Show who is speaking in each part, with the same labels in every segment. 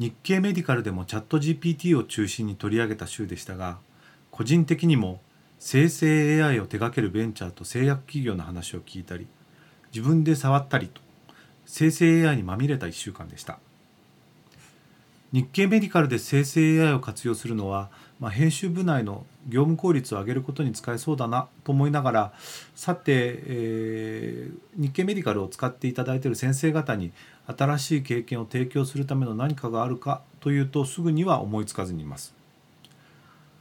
Speaker 1: 日経メディカルでもチャット GPT を中心に取り上げた週でしたが個人的にも生成 AI を手掛けるベンチャーと製薬企業の話を聞いたり自分で触ったりと生成 AI にまみれた1週間でした。日経メディカルで生成 AI を活用するのは、まあ、編集部内の業務効率を上げることに使えそうだなと思いながらさて、えー、日経メディカルを使っていただいている先生方に新しい経験を提供するための何かがあるかというとすぐには思いつかずにいます。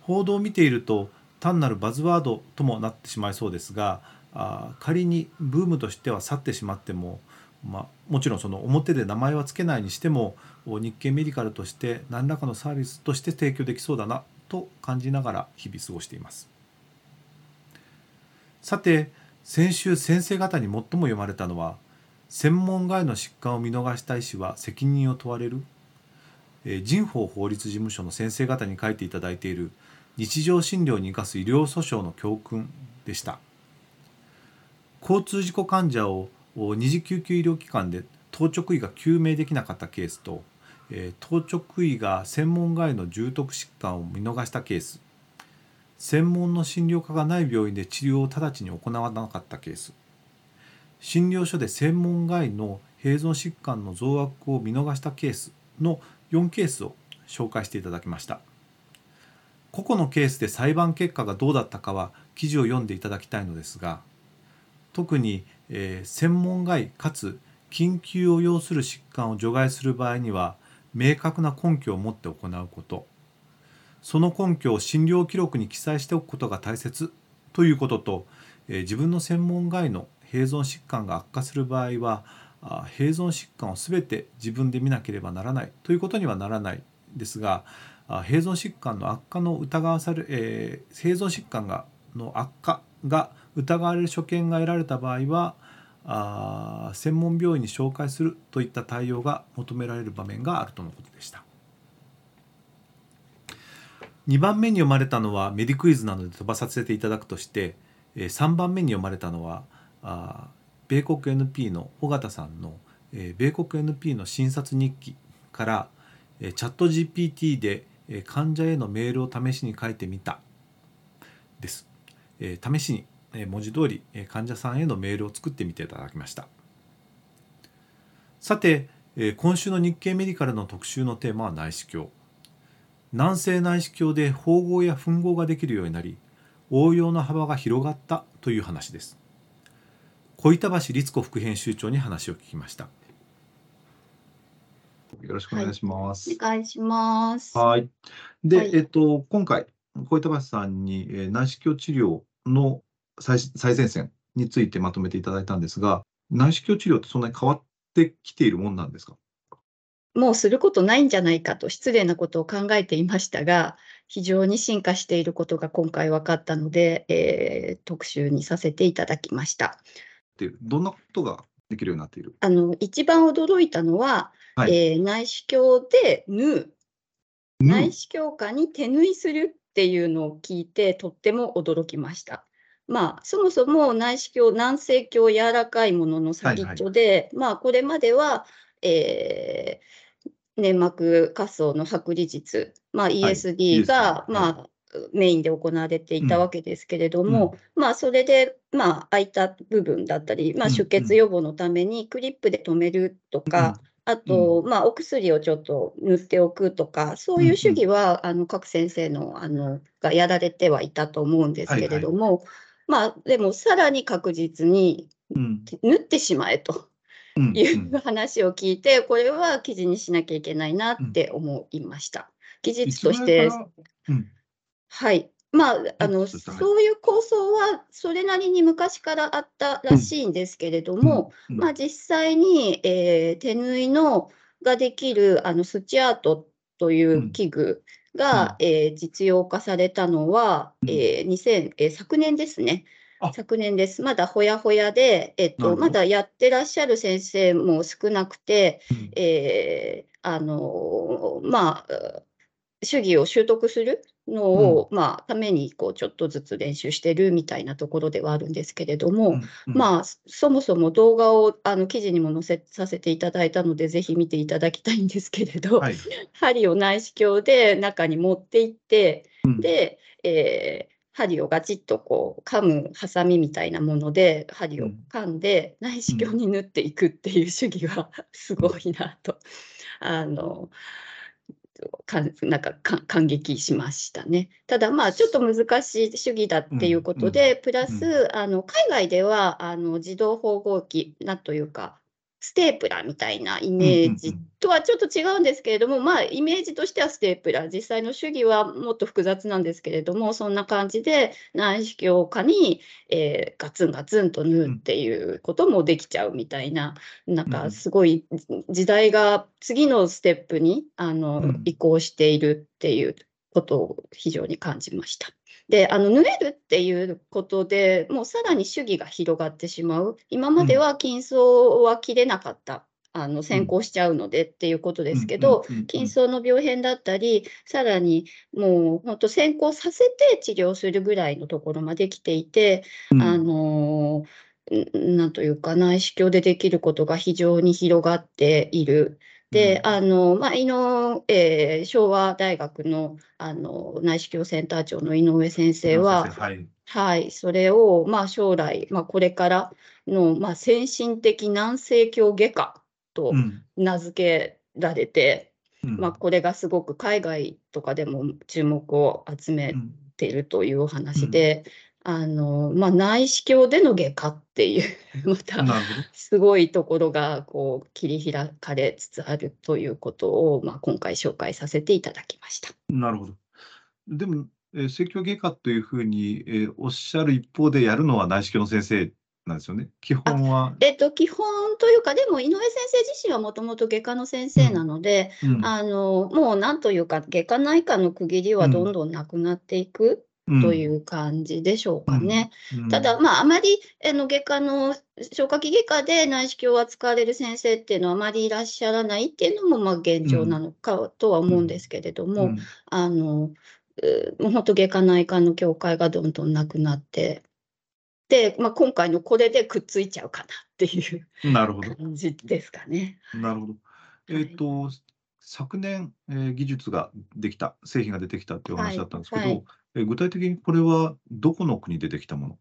Speaker 1: 報道を見ていると単なるバズワードともなってしまいそうですがあ仮にブームとしては去ってしまっても、まあ、もちろんその表で名前は付けないにしても日経メディカルとして何らかのサービスとして提供できそうだなと感じながら日々過ごしています。さて先週先生方に最も読まれたのは専門外の疾患を見逃した医師は責任を問われる、えー、人法法律事務所の先生方に書いていただいている日常診療に生かす医療訴訟の教訓でした。交通事故患者を二次救急医療機関で当直医が救命できなかったケースと、え、当直医が専門外の重篤疾患を見逃したケース。専門の診療科がない病院で治療を直ちに行わなかったケース。診療所で専門外の併存疾患の増悪を見逃したケースの4ケースを紹介していただきました。個々のケースで裁判結果がどうだったかは記事を読んでいただきたいのですが特に、えー、専門外かつ緊急を要する疾患を除外する場合には明確な根拠を持って行うこと。その根拠を診療記録に記載しておくことが大切ということと、えー、自分の専門外の併存疾患が悪化する場合は併存疾患を全て自分で見なければならないということにはならないですが併存疾患の悪化の疑わされ、えー、併存疾患がの悪化が疑われる所見が得られた場合はあ専門病院に紹介するといった対応が求められる場面があるとのことでした。2番目に読まれたのはメディクイズなので飛ばさせていただくとして3番目に読まれたのはあ米国 NP の尾形さんの、米国 NP の診察日記から、チャット GPT で、患者へのメールを試しに書いてみたです、試しに、文字通り、えー、患者さんへのメールを作ってみていただきましたさて、えー、今週の日経メディカルの特集のテーマは内視鏡軟性内視鏡で縫合や吻合ができるようになり応用の幅が広がったという話です小板橋律子副編集長に話を聞きました。
Speaker 2: よろしくお願いします。
Speaker 3: はい、お願いします。
Speaker 2: はい。で、はい、えっと、今回、小板橋さんに、えー、内視鏡治療の最最前線についてまとめていただいたんですが、内視鏡治療ってそんなに変わってきているもんなんですか？
Speaker 3: もうすることないんじゃないかと失礼なことを考えていましたが、非常に進化していることが今回分かったので、えー、特集にさせていただきました。
Speaker 2: っていう、どんなことができるようになっている？
Speaker 3: あの一番驚いたのは、はい、えー、内視鏡で縫う、内視鏡下に手縫いするっていうのを聞いて、とっても驚きました。まあ、そもそも内視鏡、軟性鏡、柔らかいものの先っちょで、はいはい、まあ、これまでは、えー、粘膜下層の剥離術、まあ、ESD が、はい、まあ、メインで行われていたわけですけれども、うん、まあそれで、まあ、空いた部分だったり、まあ、出血予防のためにクリップで止めるとか、うん、あと、まあ、お薬をちょっと塗っておくとか、そういう主義は、あの各先生のあのがやられてはいたと思うんですけれども、はいはい、まあ、でもさらに確実に縫ってしまえと。いう話を聞いて、これは記事にしなきゃいけないなって思いました。技術として、はい。まあ、あの、そういう構想はそれなりに昔からあったらしいんですけれども、うん。うん、まあ、実際に、えー、手縫いのができるあのスチアートっという器具が、うん、えー、実用化されたのは、うん、えー、2000えー、昨年ですね。昨年です。まだほやほやで、えっと、まだやってらっしゃる先生も少なくて、うん、えー、あの、まあ、主義を習得するのを、うん、まあ、ためにこうちょっとずつ練習してるみたいなところではあるんですけれども、うん。うん、まあ、そもそも動画をあの記事にも載せさせていただいたので、ぜひ見ていただきたいんですけれど、はい、針を内視鏡で中に持っていって、うん、で、えー針をガチッとこう噛むハサミみたいなもので針を噛んで内視鏡に縫っていくっていう主義がすごいなと。あのかなんか感激しましたね。ただまあちょっと難しい主義だっていうことで、うんうん、プラスあの海外ではあの自動縫合機なんというかステープラみたいなイメージとはちょっと違うんですけれども、まあ、イメージとしてはステープラ、実際の主義はもっと複雑なんですけれども、そんな感じで内視鏡下に、えー、ガツンガツンと縫うっていうこともできちゃうみたいな、なんかすごい時代が次のステップにあの移行しているっていうことを非常に感じました。で、あの縫えるっていうことでもうさらに主義が広がってしまう。今までは筋層は切れなかった。あの先行しちゃうのでっていうことですけど、筋層の病変だったり、さらにもう本当先行させて治療するぐらいのところまで来ていて、うん、あのなんというか内視鏡でできることが非常に広がっている。で、あの、まあ、井上、えー、昭和大学の、あの、内視鏡センター長の井上先生は、はい、はい、それを、まあ、将来、まあ、これからの、まあ、先進的軟性鏡外科と名付けられて、うん、まあ、これがすごく海外とかでも注目を集めているというお話で、あの、まあ、内視鏡での外科っていう またすごいところがこう切り開かれつつあるということを、まあ、今回紹介させていただきました。
Speaker 2: なるほど。でも、えー、摂外科というふうに、えー、おっしゃる一方でやるのは内視鏡の先生なんですよね。基本は？
Speaker 3: えっと、基本というか、でも井上先生自身はもともと外科の先生なので、うんうん、あのもうなんというか、外科内科の区切りはどんどんなくなっていく。という感じでしょうかね。うん。うん、ただ、まあ、あまりあの外科の消化器外科で内視鏡を扱われる先生っていうのはあまりいらっしゃらないっていうのもまあ現状なのかとは思うんですけれども、あのもう本当外科内科の境界がどんどんなくなってで、まあ、今回のこれでくっついちゃうかなっていう感じですかね。
Speaker 2: なるほど。えっ、ー、と、はい、昨年、えー、技術ができた、製品が出てきたっていう話だったんですけど、はい。はい、え具体的にこれはどこの国でできたもの？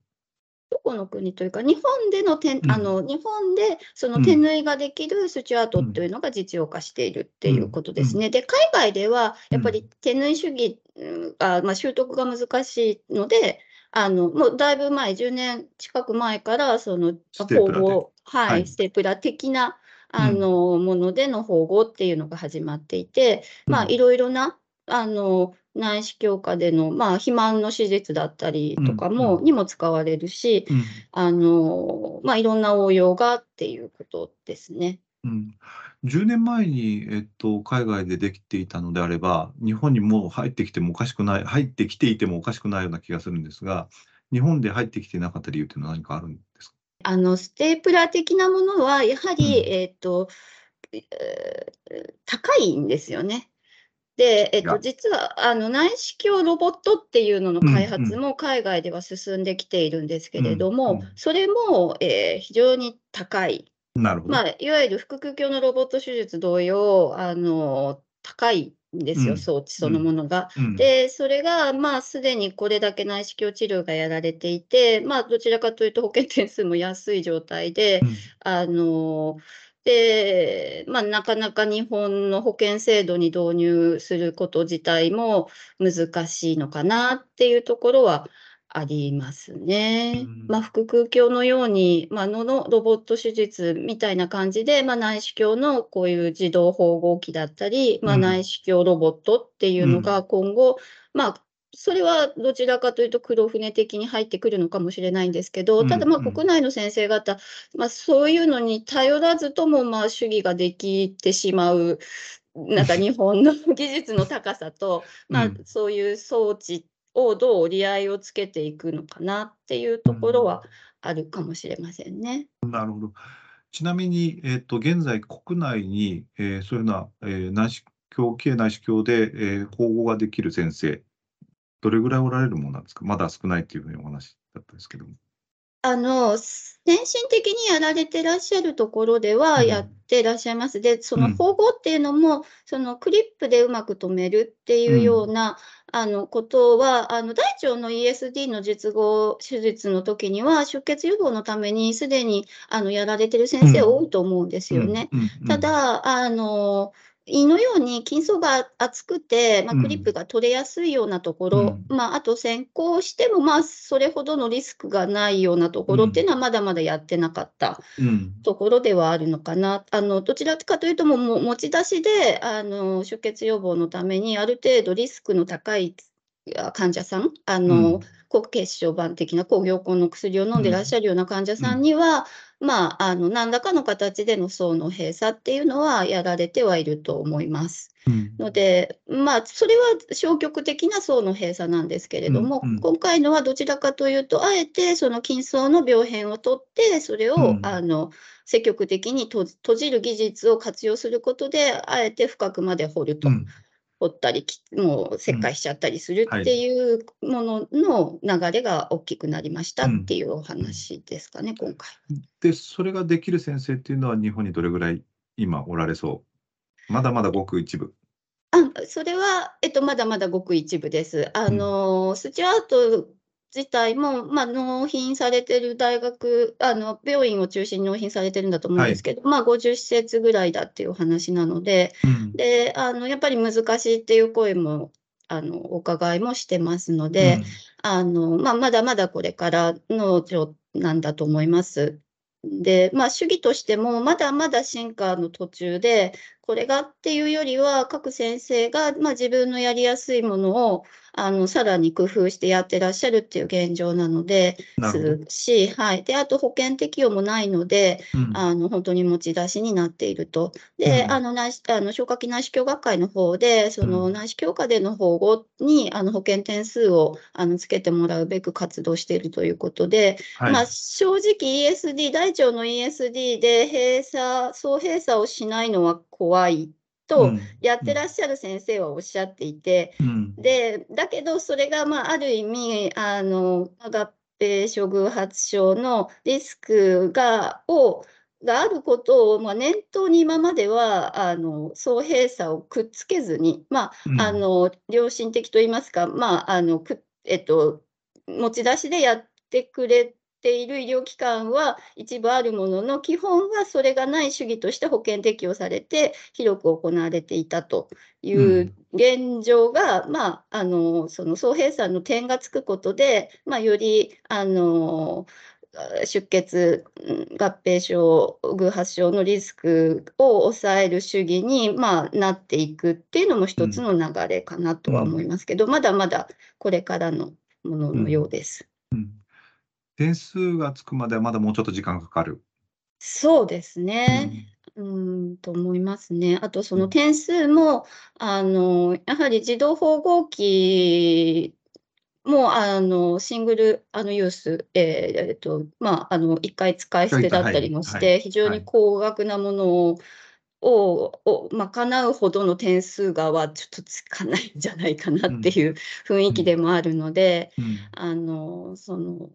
Speaker 3: どこの国というか、日本での手、うん、あの日本でその手縫いができるスチュアートというのが実用化しているっていうことですね。うん、で、海外ではやっぱり手縫い主義、あまあ、習得が難しいので、あのもうだいぶ前、10年近く前から、そのはい、ステープラ的なあの、ものでの縫合っていうのが始まっていて、まあ、いろいろなあの内視鏡下での、まあ、肥満の手術だったりとかも、うん、にも使われるし、うん、あのまあ、いろんな応用がっていうことですね。
Speaker 2: うん、10年前に、えっと、海外でできていたのであれば、日本にもう入ってきてもおかしくない、入ってきていてもおかしくないような気がするんですが、日本で入ってきてなかった理由というのは何かあるんですか？
Speaker 3: あのステープラー的なものは、やはり、うん、えっと、高いんですよね。で、えっと、実はあの内視鏡ロボットっていうのの開発も海外では進んできているんですけれども、うんうん、それも、えー、非常に高い。
Speaker 2: なるほど。
Speaker 3: まあ、いわゆる腹腔鏡のロボット手術同様、あの高いんですよ、うん、装置そのものが。うん、で、それが、まあ、すでにこれだけ内視鏡治療がやられていて、まあ、どちらかというと保険点数も安い状態で、あので、まあ、なかなか日本の保険制度に導入すること自体も難しいのかなっていうところはありますね。まあ、腹腔鏡のように、まあ、ののロボット手術みたいな感じで、まあ、内視鏡のこういう自動縫合機だったり、まあ、内視鏡ロボットっていうのが今後、まあ、それはどちらかというと黒船的に入ってくるのかもしれないんですけど、ただまあ国内の先生方、まあ、そういうのに頼らずともまあ主義ができてしまうなんか 日本の技術の高さと、まあ、そういう装置をどう折り合いをつけていくのかなっていうところはあるかもしれませんね。
Speaker 2: なるほど。ちなみに、えっ、ー、と、現在国内に、えー、そういうような、えー、内視鏡、経内視鏡で、えー、縫合ができる先生、どれぐらいおられるものなんですか？まだ少ないっていうふうにお話だったんですけども。
Speaker 3: あの、先進的にやられてらっしゃるところではやってらっしゃいます。で、その縫合っていうのも、そのクリップでうまく留めるっていうような、あのことは、あの大腸の ESD の術後手術の時には、出血予防のためにすでにあのやられてる先生多いと思うんですよね。ただ、あの、胃のように筋層が厚くて、まあ、クリップが取れやすいようなところ、うん、まあ、あと先行しても、まあ、それほどのリスクがないようなところっていうのは、まだまだやってなかったところではあるのかな。あのどちらかというとも、も持ち出しであの出血予防のために、ある程度リスクの高い患者さん、あの、うん。高血小板的な抗凝固の薬を飲んでらっしゃるような患者さんには、うん、まあ、あの何らかの形での層の閉鎖っていうのはやられてはいると思います。うん、ので、まあ、それは消極的な層の閉鎖なんですけれども、うんうん、今回のはどちらかというと、あえてその筋層の病変を取って、それを、うん、あの積極的に閉じる技術を活用することで、あえて深くまで掘ると。うん掘ったり、もう切開しちゃったりするっていうものの流れが大きくなりましたっていうお話ですかね、今回。
Speaker 2: で、それができる先生っていうのは、日本にどれぐらい今おられそう？まだまだごく一部。
Speaker 3: あそれは、えっと、まだまだごく一部です。あの、うん、スチュアート自体も、まあ、納品されてる大学、あの病院を中心に納品されてるんだと思うんですけど、はい、まあ、50施設ぐらいだっていう話なので、うん、であのやっぱり難しいっていう声もあのお伺いもしてますので、うん、あのまあ、まだまだこれからの状なんだと思います。で、まあ、主義としてもまだまだ進化の途中で、これがっていうよりは、各先生が、まあ、自分のやりやすいものをあのさらに工夫してやってらっしゃるっていう現状なのでするし、はい、であと保険適用もないので、うん、あの本当に持ち出しになっていると。で、うん、あの内あの消化器内視鏡学会の方で、その内視鏡科での保護にあの保険点数をあのつけてもらうべく活動しているということで、はい、まあ、正直 ESD、大腸の ESD で閉鎖、総閉鎖をしないのは怖いとやってらっしゃる先生はおっしゃっていて、うん、でだけどそれが、まあ、ある意味あの合併症偶発症のリスクがをがあることを、まあ、念頭に今まではあの総閉鎖をくっつけずに、まあ、うん、あの良心的といいますか、まああのくえっと、持ち出しでやってくれている医療機関は一部あるものの、基本はそれがない主義として保険適用されて、広く行われていたという現状が、うん、まあ、あのその総平さんの点がつくことで、まあ、よりあの出血合併症偶発症のリスクを抑える主義に、まあ、なっていくっていうのも一つの流れかなとは思いますけど、うん、まだまだこれからのもののようです。
Speaker 2: うん点数がつくまではまだもうちょっと時間かかる。
Speaker 3: そうですね。うん、と思いますね。あとその点数も、あの、やはり自動縫合機も、あの、シングルあのユース、えーえーと、まあ、あの、1回使い捨てだったりもして、非常に高額なものを、をを賄うほどの点数がはちょっとつかないんじゃないかなっていう雰囲気でもあるので、うん。うん、あのその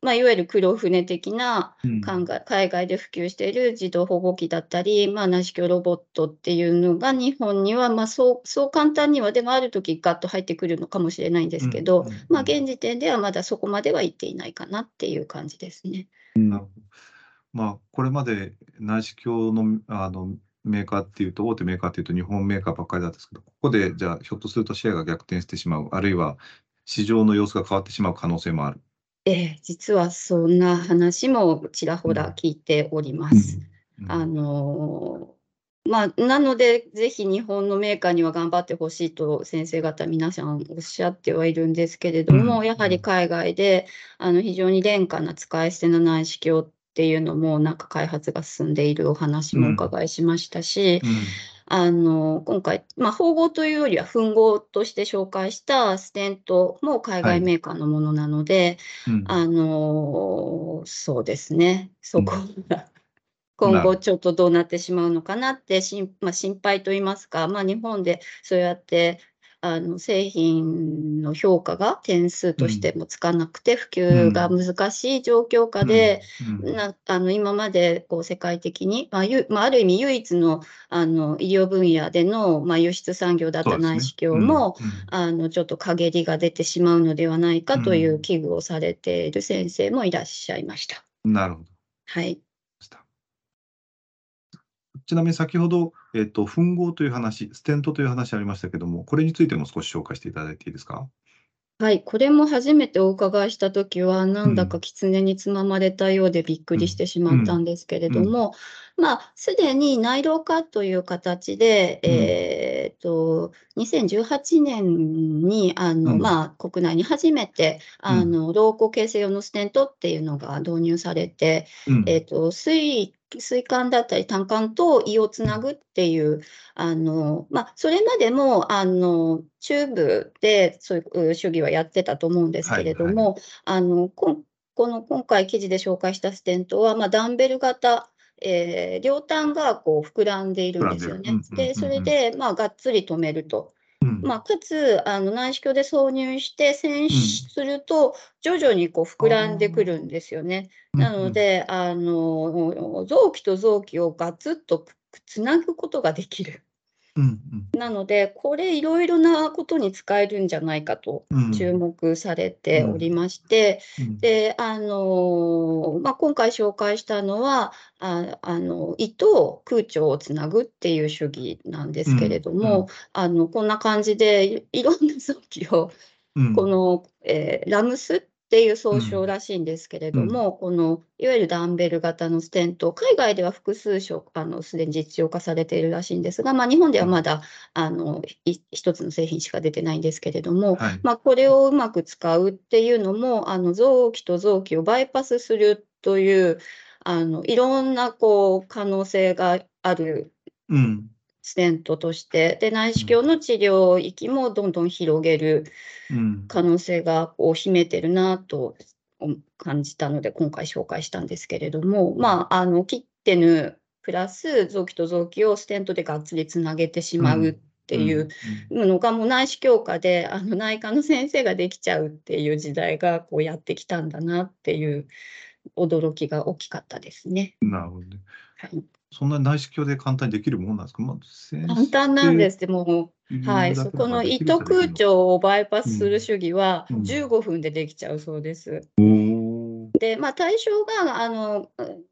Speaker 3: まあ、いわゆる黒船的な考え、海外で普及している自動保護機だったり、まあ、内視鏡ロボットっていうのが日本には、まあ、そうそう簡単にはでもある時ガッと入ってくるのかもしれないんですけど、まあ、現時点ではまだそこまではいっていないかなっていう感じですね。
Speaker 2: なるほど。まあ、これまで内視鏡のあのメーカーっていうと大手メーカーっていうと日本メーカーばっかりだったんですけどここでじゃあひょっとするとシェアが逆転してしまうあるいは市場の様子が変わってしまう可能性もある。
Speaker 3: ええ、実はそんな話もちらほら聞いております。あのまあ、なので、ぜひ日本のメーカーには頑張ってほしいと先生方、皆さんおっしゃってはいるんですけれども、やはり海外であの非常に廉価な使い捨ての内視鏡っていうのも、なんか開発が進んでいるお話もお伺いしましたし、あの今回、まあ、縫合というよりは吻合として紹介したステントも海外メーカーのものなので、はいうん、あのそうですね、そこが、今後ちょっとどうなってしまうのかなって心,、まあ、心配と言いますか、まあ、日本でそうやってあの製品の評価が点数としてもつかなくて、普及が難しい状況下で、なあの今までこう世界的に、まあゆまあ、ある意味唯一のあの医療分野での、まあ、輸出産業だった内視鏡も、ね。うん。うん、あのちょっと陰りが出てしまうのではないかという危惧をされている先生もいらっしゃいました。
Speaker 2: なるほど。
Speaker 3: はい。
Speaker 2: ちなみに先ほど、えっと、吻合という話、ステントという話ありましたけども、これについても少し紹介していただいていいですか？
Speaker 3: はい、これも初めてお伺いしたときは、なんだか狐につままれたようでびっくりしてしまったんですけれども、まあ、すでに内労化という形で、えっと、2018年に、あの、まあ、国内に初めて、あの、老後形成用のステントっていうのが導入されて、えっと、水水管だったり胆管と胃をつなぐっていう、あの、まあ、それまでも、あの、チューブでそういう主義はやってたと思うんですけれども、はいはい、あの、この今回記事で紹介したステントは、まあ、ダンベル型、えー、両端がこう膨らんでいるんですよね。で、それで、まあ、がっつり止めると。まあ、かつあの内視鏡で挿入して栓すると、徐々にこう膨らんでくるんですよね。なのであの臓器と臓器をガツッとつなぐことができる。うんうん、なので、これいろいろなことに使えるんじゃないかと注目されておりまして、うん。うん、であのまあ、今回紹介したのはああの胃と空腸をつなぐっていう主義なんですけれども、あのこんな感じでい ろんな臓器をこの、えー、ラムスっていう総称らしいんですけれども、うん、このいわゆるダンベル型のステント、海外では複数種、あのすでに実用化されているらしいんですが、まあ、日本ではまだあの一つの製品しか出てないんですけれども、はい、まあ、これをうまく使うっていうのも、あの臓器と臓器をバイパスするという、あのいろんなこう可能性がある。うんステントとして、で内視鏡の治療域もどんどん広げる可能性がこう秘めてるなと感じたので、今回紹介したんですけれども、まあ、あの切ってぬプラス臓器と臓器をステントでがっつりつなげてしまうっていうのが、もう内視鏡科であの内科の先生ができちゃうっていう時代がこうやってきたんだなっていう驚きが大きかったですね。
Speaker 2: なるほど、ね、はいそんな内視鏡で簡単にできるものなんですか、ま
Speaker 3: あ、簡単なんです。でも、はい、そこの糸空腸をバイパスする主義は15分でできちゃうそうです。うんで、まあ、対象が、あの、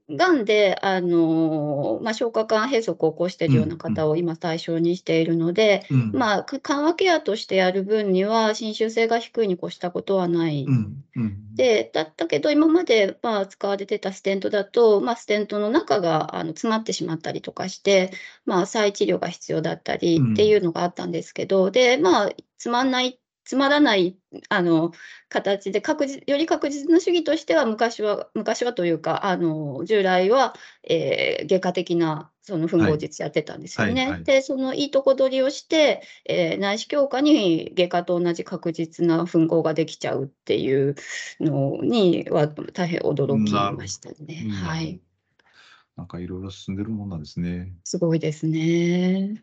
Speaker 3: がんで、あの、まあ、消化管閉塞を起こしているような方を今対象にしているので、うん、まあ、緩和ケアとしてやる分には、侵襲性が低いに越したことはない。うんうん、で、だったけど、今まで、まあ、使われてたステントだと、まあ、ステントの中があの詰まってしまったりとかして、まあ、再治療が必要だったりっていうのがあったんですけど、で、まあ、つまんないつまらないあの形で確実より確実な主義としては昔は昔はというかあの従来は、えー、外科的なその吻合術やってたんですよね。はいはいはい、でそのいいとこ取りをして、えー、内視鏡科に外科と同じ確実な吻合ができちゃうっていうのには大変驚きましたね。はい。
Speaker 2: なんかいろいろ進んでるもんなんですね。
Speaker 3: すごいですね。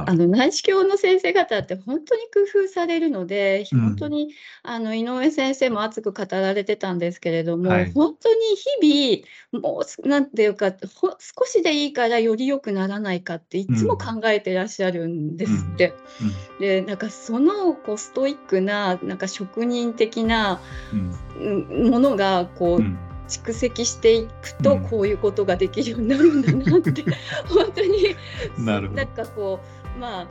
Speaker 3: あの内視鏡の先生方って本当に工夫されるので、うん、本当にあの井上先生も熱く語られてたんですけれども、はい、本当に日々、もうなんていうか少しでいいからより良くならないかっていつも考えてらっしゃるんですって。うん、でなんかそのこうストイックななんか職人的なものがこう、蓄積していくとこういうことができるようになるんだなって、うん、本当に。なんかこうまあ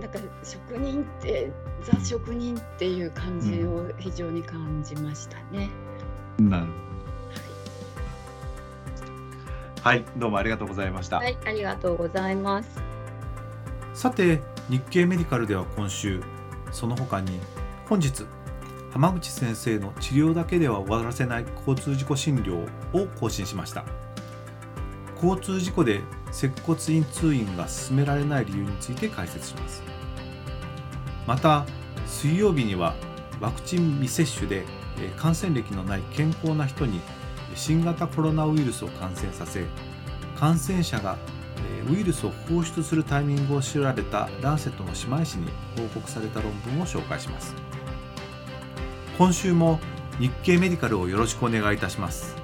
Speaker 3: なんか職人ってザ職人っていう感じを非常に感じましたね。
Speaker 2: うん、なるほど。はい、どうもありがとうございました。
Speaker 3: はい、ありがとうございます。
Speaker 1: さて、日経メディカルでは今週、その他に本日浜口先生の治療だけでは終わらせない交通事故診療を更新しました。交通事故で接骨院通院が進められない理由について解説します。また水曜日にはワクチン未接種で感染歴のない健康な人に新型コロナウイルスを感染させ感染者がウイルスを放出するタイミングを調べたランセットの姉妹誌に報告された論文を紹介します。今週も日経メディカルをよろしくお願いいたします。